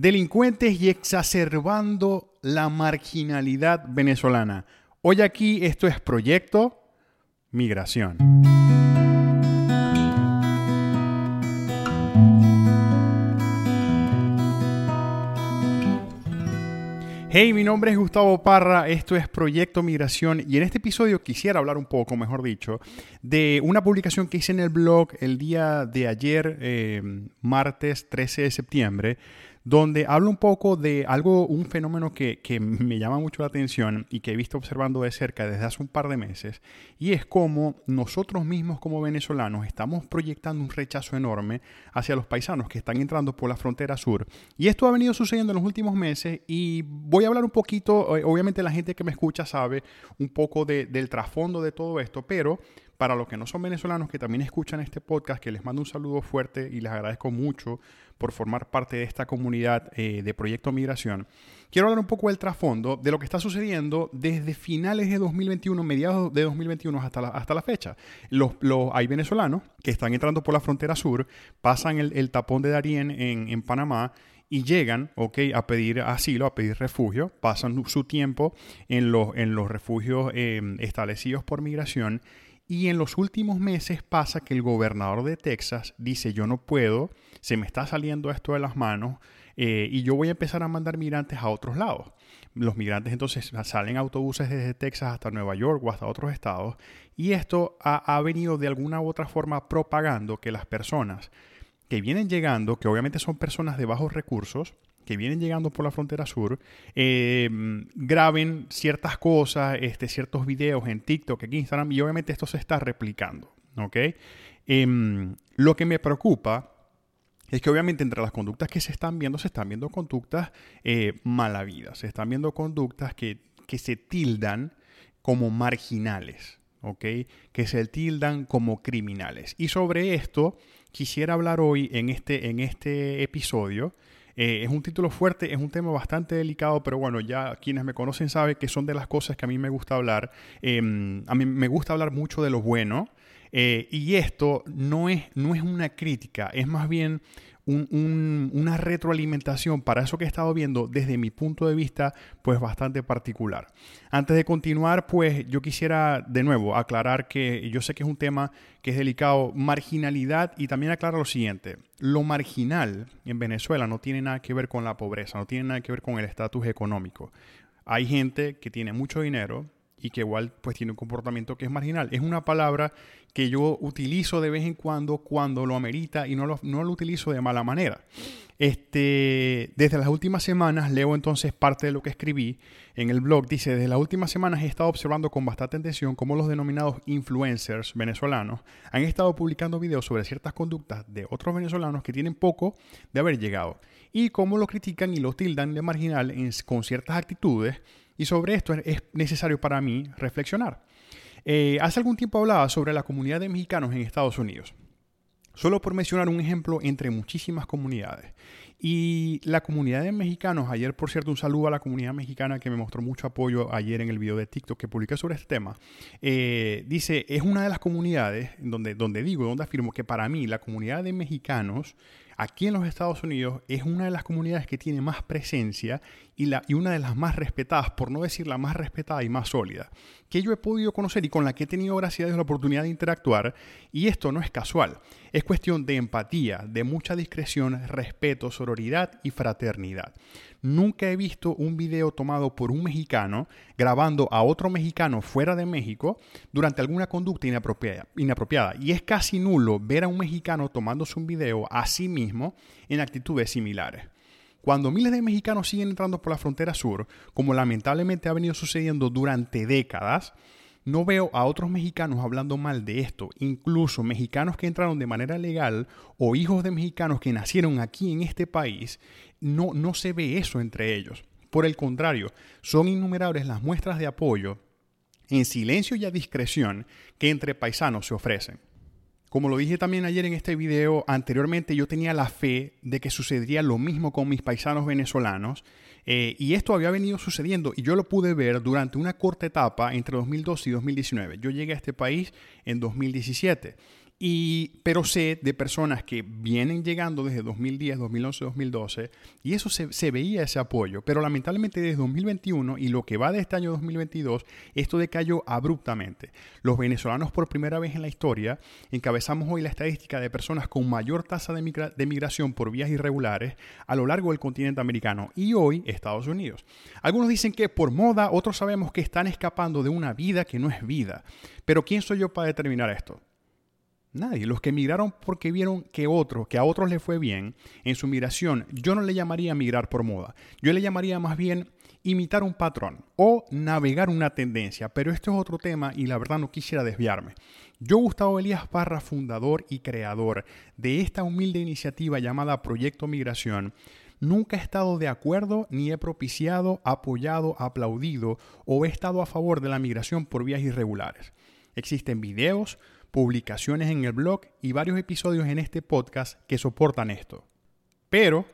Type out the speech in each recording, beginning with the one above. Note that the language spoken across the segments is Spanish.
delincuentes y exacerbando la marginalidad venezolana. Hoy aquí esto es Proyecto Migración. Hey, mi nombre es Gustavo Parra, esto es Proyecto Migración y en este episodio quisiera hablar un poco, mejor dicho, de una publicación que hice en el blog el día de ayer, eh, martes 13 de septiembre, donde hablo un poco de algo, un fenómeno que, me llama mucho la atención y que he visto observando de cerca desde hace un par de meses, y es cómo nosotros mismos como venezolanos estamos proyectando un rechazo enorme hacia los paisanos que están entrando por la frontera sur. Y esto ha venido sucediendo en los últimos meses y voy a hablar un poquito, eh, obviamente la gente que me escucha sabe un poco del trasfondo de todo esto, pero para los que no son venezolanos que también escuchan este podcast, que les mando un saludo fuerte y les agradezco mucho por formar parte de esta comunidad eh, de Proyecto Migración, quiero hablar un poco del trasfondo de lo que está sucediendo desde finales de 2021, mediados de 2021 hasta la, hasta la fecha. Los, hay venezolanos que están entrando por la frontera sur, pasan el, tapón de Darién en, Panamá y llegan, ok, a pedir asilo, a pedir refugio, pasan su tiempo en los, en los refugios eh, establecidos por migración y en los últimos meses pasa que el gobernador de Texas dice yo no puedo, se me está saliendo esto de las manos eh, y yo voy a empezar a mandar migrantes a otros lados. Los migrantes entonces salen autobuses desde Texas hasta Nueva York o hasta otros estados y esto ha, ha venido de alguna u otra forma propagando que las personas que vienen llegando, que obviamente son personas de bajos recursos, que vienen llegando por la frontera sur eh, graben ciertas cosas, este, ciertos videos en TikTok, en Instagram, y obviamente esto se está replicando. Em, lo que me preocupa es que obviamente entre las conductas que se están viendo, se están viendo conductas eh, malavidas, se están viendo conductas que, que se tildan como marginales. Que se tildan como criminales. Y sobre esto quisiera hablar hoy en este, en este episodio eh, es un título fuerte, es un tema bastante delicado, pero bueno, ya quienes me conocen saben que son de las cosas que a mí me gusta hablar. Em, a mí me gusta hablar mucho de lo bueno. Eh, y esto no es, no es una crítica, es más bien una retroalimentación para eso que he estado viendo desde mi punto de vista, pues bastante particular. Antes de continuar, pues yo quisiera de nuevo aclarar que yo sé que es un tema que es delicado, marginalidad, y también aclarar lo siguiente, lo marginal en Venezuela no tiene nada que ver con la pobreza, no tiene nada que ver con el estatus económico. Hay gente que tiene mucho dinero, y que igual pues tiene un comportamiento que es marginal. Es una palabra que yo utilizo de vez en cuando cuando lo amerita y no lo, no lo utilizo de mala manera. Este, desde las últimas semanas leo entonces parte de lo que escribí en el blog. Dice, desde las últimas semanas he estado observando con bastante atención cómo los denominados influencers venezolanos han estado publicando videos sobre ciertas conductas de otros venezolanos que tienen poco de haber llegado y cómo lo critican y lo tildan de marginal con ciertas actitudes y sobre esto es necesario para mí reflexionar. Eh, hace algún tiempo hablaba sobre la comunidad de mexicanos en Estados Unidos. Solo por mencionar un ejemplo entre muchísimas comunidades. Y la comunidad de mexicanos, ayer por cierto un saludo a la comunidad mexicana que me mostró mucho apoyo ayer en el video de TikTok que publiqué sobre este tema, eh, dice, es una de las comunidades donde, donde digo, donde afirmo que para mí la comunidad de mexicanos aquí en los Estados Unidos es una de las comunidades que tiene más presencia y, una de las más respetadas, por no decir la más respetada y más sólida, que yo he podido conocer y con la que he tenido, gracias a la oportunidad de interactuar. Y esto no es casual, es cuestión de empatía, de mucha discreción, respeto, sororidad y fraternidad. Nunca he visto un video tomado por un mexicano grabando a otro mexicano fuera de México durante alguna conducta inapropiada. inapropiada. Y es casi nulo ver a un mexicano tomándose un video a sí mismo en actitudes similares. Cuando miles de mexicanos siguen entrando por la frontera sur, como lamentablemente ha venido sucediendo durante décadas, no veo a otros mexicanos hablando mal de esto, incluso mexicanos que entraron de manera legal o hijos de mexicanos que nacieron aquí en este país, no, no se ve eso entre ellos. Por el contrario, son innumerables las muestras de apoyo en silencio y a discreción que entre paisanos se ofrecen. Como lo dije también ayer en este video, anteriormente yo tenía la fe de que sucedería lo mismo con mis paisanos venezolanos eh, y esto había venido sucediendo y yo lo pude ver durante una corta etapa entre 2012 y 2019. Yo llegué a este país en 2017 Y, pero sé de personas que vienen llegando desde 2010, 2011, 2012, y eso se, veía ese apoyo. Pero lamentablemente desde 2021 y lo que va de este año 2022, esto decayó abruptamente. Los venezolanos por primera vez en la historia encabezamos hoy la estadística de personas con mayor tasa de, de migración por vías irregulares a lo largo del continente americano y hoy Estados Unidos. Algunos dicen que por moda, otros sabemos que están escapando de una vida que no es vida. Pero ¿quién soy yo para determinar esto? Nadie. Los que migraron porque vieron que otros, que a otros les fue bien en su migración, yo no le llamaría migrar por moda. Yo le llamaría más bien imitar un patrón o navegar una tendencia. Pero esto es otro tema y la verdad no quisiera desviarme. Yo, Gustavo Elías Parra, fundador y creador de esta humilde iniciativa llamada Proyecto Migración, nunca he estado de acuerdo ni he propiciado, apoyado, aplaudido o he estado a favor de la migración por vías irregulares. Existen videos, publicaciones en el blog y varios episodios en este podcast que soportan esto. Pero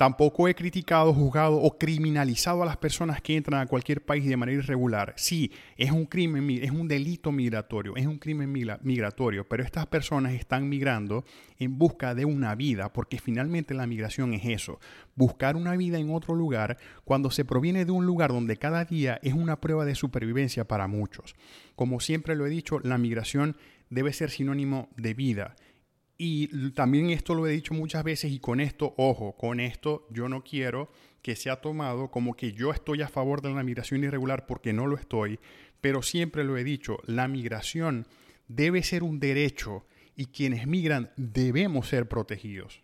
tampoco he criticado, juzgado o criminalizado a las personas que entran a cualquier país de manera irregular. Sí, es un crimen, es un delito migratorio, es un crimen migratorio, pero estas personas están migrando en busca de una vida, porque finalmente la migración es eso, buscar una vida en otro lugar cuando se proviene de un lugar donde cada día es una prueba de supervivencia para muchos. Como siempre lo he dicho, la migración debe ser sinónimo de vida. Y también esto lo he dicho muchas veces y con esto, ojo, con esto yo no quiero que sea tomado como que yo estoy a favor de la migración irregular porque no lo estoy, pero siempre lo he dicho, la migración debe ser un derecho y quienes migran debemos ser protegidos.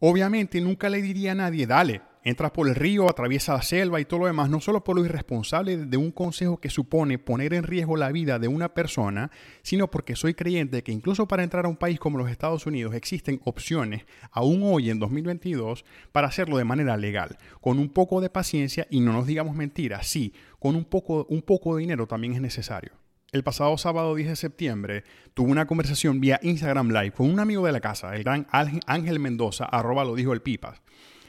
Obviamente nunca le diría a nadie, dale, entras por el río, atraviesa la selva y todo lo demás, no solo por lo irresponsable de un consejo que supone poner en riesgo la vida de una persona, sino porque soy creyente que incluso para entrar a un país como los Estados Unidos existen opciones, aún hoy en 2022, para hacerlo de manera legal, con un poco de paciencia y no nos digamos mentiras, sí, con un poco, un poco de dinero también es necesario. El pasado sábado 10 de septiembre tuve una conversación vía Instagram Live con un amigo de la casa, el gran Ángel Mendoza, arroba lo dijo el Pipas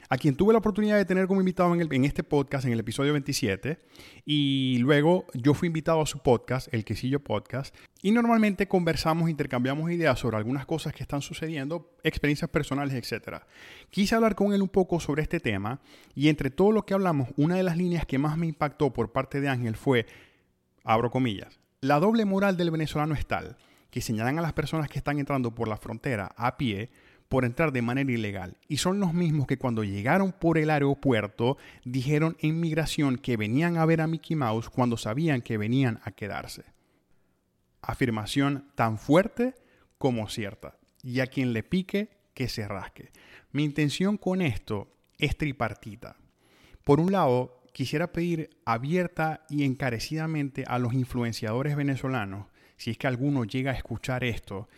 a quien tuve la oportunidad de tener como invitado en, este podcast, en el episodio 27, y luego yo fui invitado a su podcast, el Quesillo Podcast, y normalmente conversamos, intercambiamos ideas sobre algunas cosas que están sucediendo, experiencias personales, etc. Quise hablar con él un poco sobre este tema, y entre todo lo que hablamos, una de las líneas que más me impactó por parte de Ángel fue, abro comillas, la doble moral del venezolano es tal que señalan a las personas que están entrando por la frontera a pie, por entrar de manera ilegal y son los mismos que cuando llegaron por el aeropuerto dijeron en migración que venían a ver a Mickey Mouse cuando sabían que venían a quedarse. Afirmación tan fuerte como cierta. Y a quien le pique, que se rasque. Mi intención con esto es tripartita. Por un lado, quisiera pedir abierta y encarecidamente a los influenciadores venezolanos, si es que alguno llega a escuchar esto,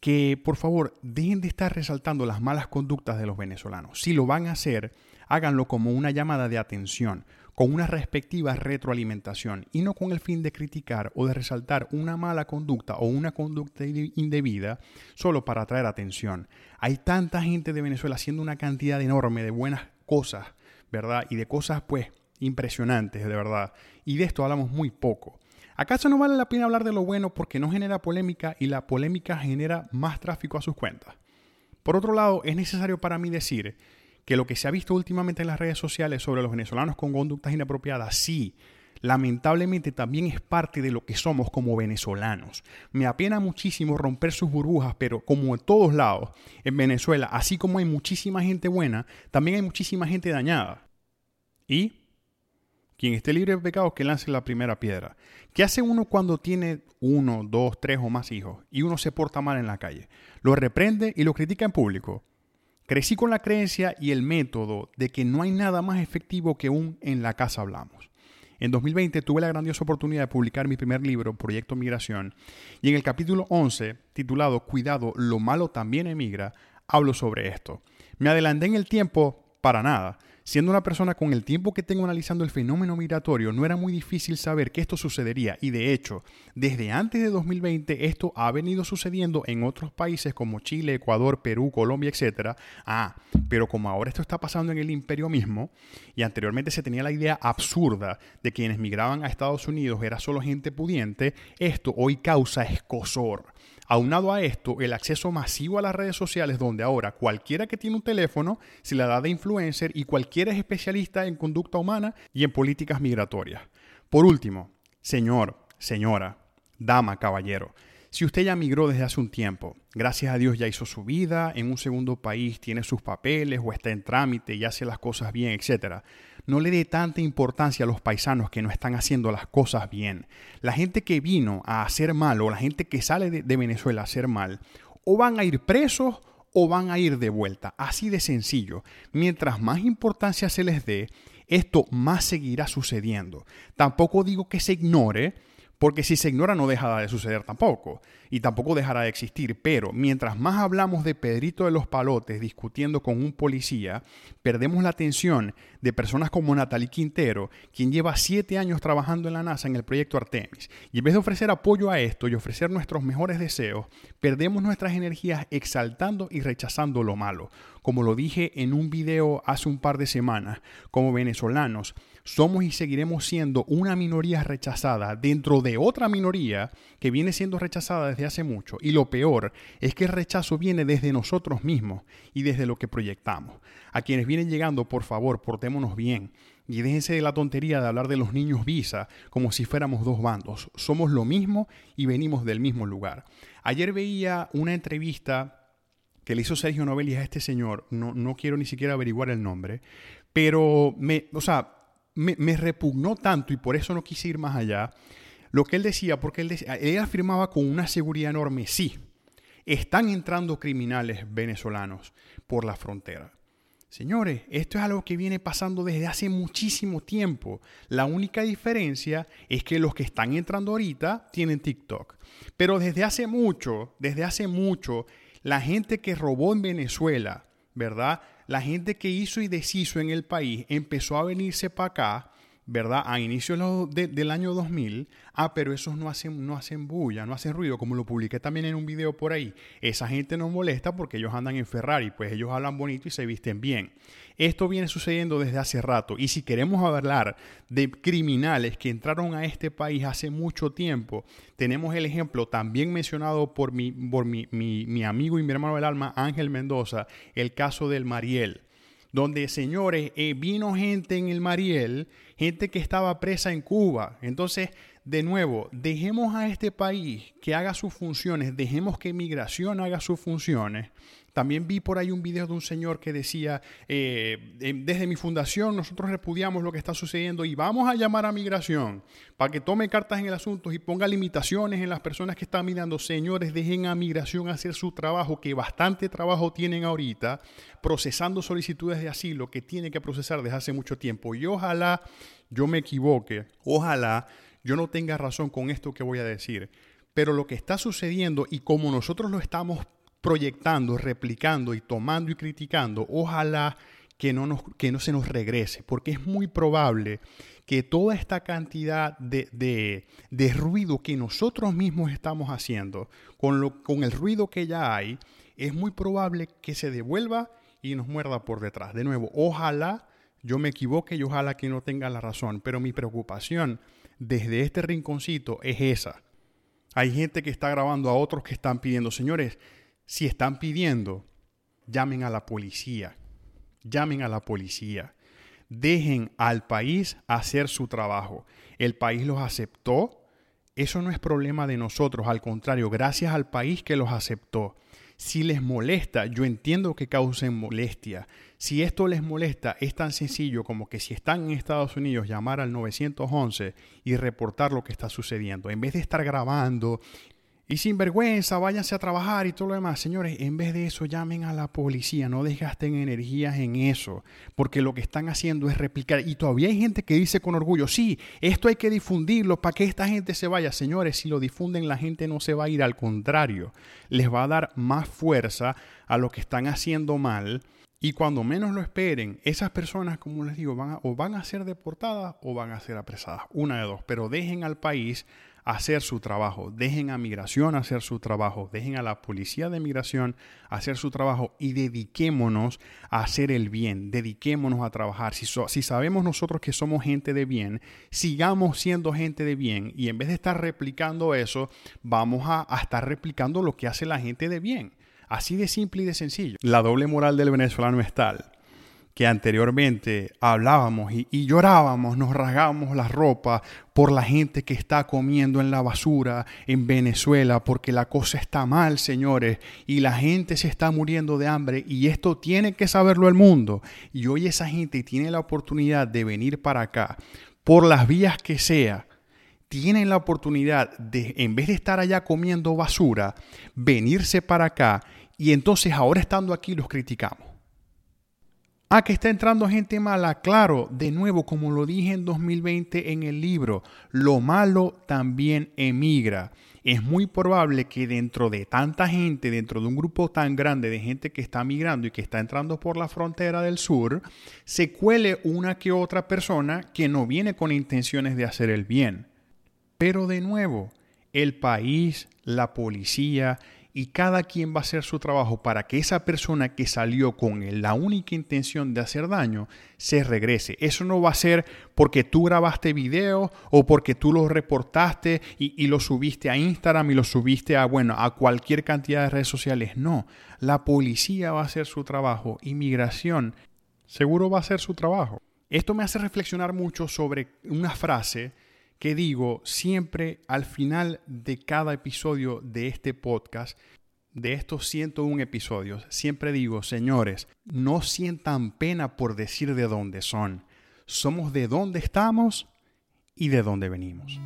que por favor dejen de estar resaltando las malas conductas de los venezolanos. Si lo van a hacer, háganlo como una llamada de atención, con una respectiva retroalimentación y no con el fin de criticar o de resaltar una mala conducta o una conducta indebida solo para atraer atención. Hay tanta gente de Venezuela haciendo una cantidad enorme de buenas cosas, ¿verdad? Y de cosas pues impresionantes, de verdad. Y de esto hablamos muy poco. ¿Acaso no vale la pena hablar de lo bueno porque no genera polémica y la polémica genera más tráfico a sus cuentas? Por otro lado, es necesario para mí decir que lo que se ha visto últimamente en las redes sociales sobre los venezolanos con conductas inapropiadas, sí, lamentablemente también es parte de lo que somos como venezolanos. Me apena muchísimo romper sus burbujas, pero como en todos lados, en Venezuela, así como hay muchísima gente buena, también hay muchísima gente dañada. Y quien esté libre de pecados, que lance la primera piedra. ¿Qué hace uno cuando tiene uno, dos, tres o más hijos y uno se porta mal en la calle? Lo reprende y lo critica en público. Crecí con la creencia y el método de que no hay nada más efectivo que un en la casa hablamos. En 2020 tuve la grandiosa oportunidad de publicar mi primer libro, Proyecto Migración, y en el capítulo 11, titulado Cuidado, lo malo también emigra, hablo sobre esto. Me adelanté en el tiempo para nada. Siendo una persona con el tiempo que tengo analizando el fenómeno migratorio, no era muy difícil saber que esto sucedería y de hecho, desde antes de 2020 esto ha venido sucediendo en otros países como Chile, Ecuador, Perú, Colombia, etc. Ah, pero como ahora esto está pasando en el imperio mismo y anteriormente se tenía la idea absurda de que quienes migraban a Estados Unidos era solo gente pudiente, esto hoy causa escosor. Aunado a esto, el acceso masivo a las redes sociales donde ahora cualquiera que tiene un teléfono se la da de influencer y cualquiera es especialista en conducta humana y en políticas migratorias. Por último, señor, señora, dama, caballero, si usted ya migró desde hace un tiempo, gracias a Dios ya hizo su vida en un segundo país, tiene sus papeles o está en trámite y hace las cosas bien, etc. No le dé tanta importancia a los paisanos que no están haciendo las cosas bien. La gente que vino a hacer mal o la gente que sale de, de Venezuela a hacer mal, o van a ir presos o van a ir de vuelta. Así de sencillo. Mientras más importancia se les dé, esto más seguirá sucediendo. Tampoco digo que se ignore, porque si se ignora no dejará de suceder tampoco, y tampoco dejará de existir. Pero mientras más hablamos de Pedrito de los Palotes discutiendo con un policía, perdemos la atención de personas como Natalie Quintero, quien lleva siete años trabajando en la NASA en el proyecto Artemis. Y en vez de ofrecer apoyo a esto y ofrecer nuestros mejores deseos, perdemos nuestras energías exaltando y rechazando lo malo. Como lo dije en un video hace un par de semanas, como venezolanos, somos y seguiremos siendo una minoría rechazada dentro de otra minoría que viene siendo rechazada desde hace mucho. Y lo peor es que el rechazo viene desde nosotros mismos y desde lo que proyectamos. A quienes vienen llegando, por favor, portémonos bien. Y déjense de la tontería de hablar de los niños visa como si fuéramos dos bandos. Somos lo mismo y venimos del mismo lugar. Ayer veía una entrevista que le hizo Sergio Novelli a este señor, no, no quiero ni siquiera averiguar el nombre, pero me, o sea, me, repugnó tanto y por eso no quise ir más allá. Lo que él decía, porque él, él afirmaba con una seguridad enorme, sí, están entrando criminales venezolanos por la frontera. Señores, esto es algo que viene pasando desde hace muchísimo tiempo. La única diferencia es que los que están entrando ahorita tienen TikTok. Pero desde hace mucho, desde hace mucho, la gente que robó en Venezuela, ¿verdad? la gente que hizo y deshizo en el país empezó a venirse para acá, ¿verdad? A inicios del año 2000. Ah, pero esos no hacen, no hacen bulla, no hacen ruido, como lo publiqué también en un video por ahí. Esa gente no molesta porque ellos andan en Ferrari, pues ellos hablan bonito y se visten bien. Esto viene sucediendo desde hace rato y si queremos hablar de criminales que entraron a este país hace mucho tiempo, tenemos el ejemplo también mencionado por mi, por mi, mi, amigo y mi hermano del alma Ángel Mendoza, el caso del Mariel donde, señores, eh, vino gente en el Mariel, gente que estaba presa en Cuba. Entonces, de nuevo, dejemos a este país que haga sus funciones, dejemos que migración haga sus funciones también vi por ahí un video de un señor que decía, eh, desde mi fundación nosotros repudiamos lo que está sucediendo y vamos a llamar a migración para que tome cartas en el asunto y ponga limitaciones en las personas que están mirando. Señores, dejen a migración hacer su trabajo, que bastante trabajo tienen ahorita, procesando solicitudes de asilo que tiene que procesar desde hace mucho tiempo. Y ojalá yo me equivoque, ojalá yo no tenga razón con esto que voy a decir. Pero lo que está sucediendo y como nosotros lo estamos proyectando, replicando y tomando y criticando, ojalá que no, nos, que no se nos regrese, porque es muy probable que toda esta cantidad de, de, ruido que nosotros mismos estamos haciendo, con, lo, con el ruido que ya hay, es muy probable que se devuelva y nos muerda por detrás. De nuevo, ojalá yo me equivoque y ojalá que no tenga la razón, pero mi preocupación desde este rinconcito es esa. Hay gente que está grabando a otros que están pidiendo, señores, si están pidiendo, llamen a la policía. Llamen a la policía. Dejen al país hacer su trabajo. El país los aceptó. Eso no es problema de nosotros, al contrario, gracias al país que los aceptó. Si les molesta, yo entiendo que causen molestia. Si esto les molesta, es tan sencillo como que si están en Estados Unidos, llamar al 911 y reportar lo que está sucediendo. En vez de estar grabando y sin vergüenza, váyanse a trabajar y todo lo demás. Señores, en vez de eso, llamen a la policía, no desgasten energías en eso, porque lo que están haciendo es replicar. Y todavía hay gente que dice con orgullo, sí, esto hay que difundirlo para que esta gente se vaya. Señores, si lo difunden, la gente no se va a ir, al contrario, les va a dar más fuerza a lo que están haciendo mal. Y cuando menos lo esperen, esas personas, como les digo, van o van a ser deportadas o van a ser apresadas. Una de dos. Pero dejen al país hacer su trabajo. Dejen a migración hacer su trabajo. Dejen a la policía de migración hacer su trabajo y dediquémonos a hacer el bien. Dediquémonos a trabajar. Si, sabemos nosotros que somos gente de bien, sigamos siendo gente de bien y en vez de estar replicando eso, vamos a, a estar replicando lo que hace la gente de bien. Así de simple y de sencillo. La doble moral del venezolano es tal que anteriormente hablábamos y, llorábamos, nos rasgábamos la ropa por la gente que está comiendo en la basura en Venezuela, porque la cosa está mal, señores, y la gente se está muriendo de hambre y esto tiene que saberlo el mundo. Y hoy esa gente tiene la oportunidad de venir para acá, por las vías que sea, tienen la oportunidad de, en vez de estar allá comiendo basura, venirse para acá y entonces ahora estando aquí los criticamos. Ah, que está entrando gente mala. Claro, de nuevo, como lo dije en 2020 en el libro, lo malo también emigra. Es muy probable que dentro de tanta gente, dentro de un grupo tan grande de gente que está migrando y que está entrando por la frontera del sur, se cuele una que otra persona que no viene con intenciones de hacer el bien. Pero de nuevo, el país, la policía y cada quien va a hacer su trabajo para que esa persona que salió con la única intención de hacer daño se regrese. Eso no va a ser porque tú grabaste video o porque tú lo reportaste y, y, lo subiste a Instagram y lo subiste a, bueno, a cualquier cantidad de redes sociales. No, la policía va a hacer su trabajo, inmigración seguro va a hacer su trabajo. Esto me hace reflexionar mucho sobre una frase que digo siempre al final de cada episodio de este podcast, de estos 101 episodios, siempre digo, señores, no sientan pena por decir de dónde son. Somos de dónde estamos y de dónde venimos.